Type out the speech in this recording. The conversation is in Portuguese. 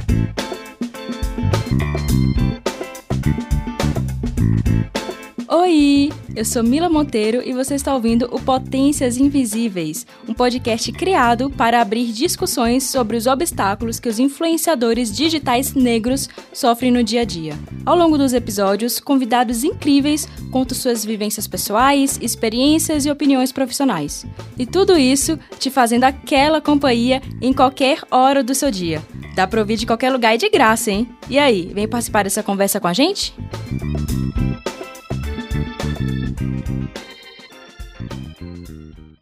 Thank you. Oi, eu sou Mila Monteiro e você está ouvindo o Potências Invisíveis, um podcast criado para abrir discussões sobre os obstáculos que os influenciadores digitais negros sofrem no dia a dia. Ao longo dos episódios, convidados incríveis contam suas vivências pessoais, experiências e opiniões profissionais. E tudo isso te fazendo aquela companhia em qualquer hora do seu dia. Dá para ouvir de qualquer lugar e de graça, hein? E aí, vem participar dessa conversa com a gente? フフフフ。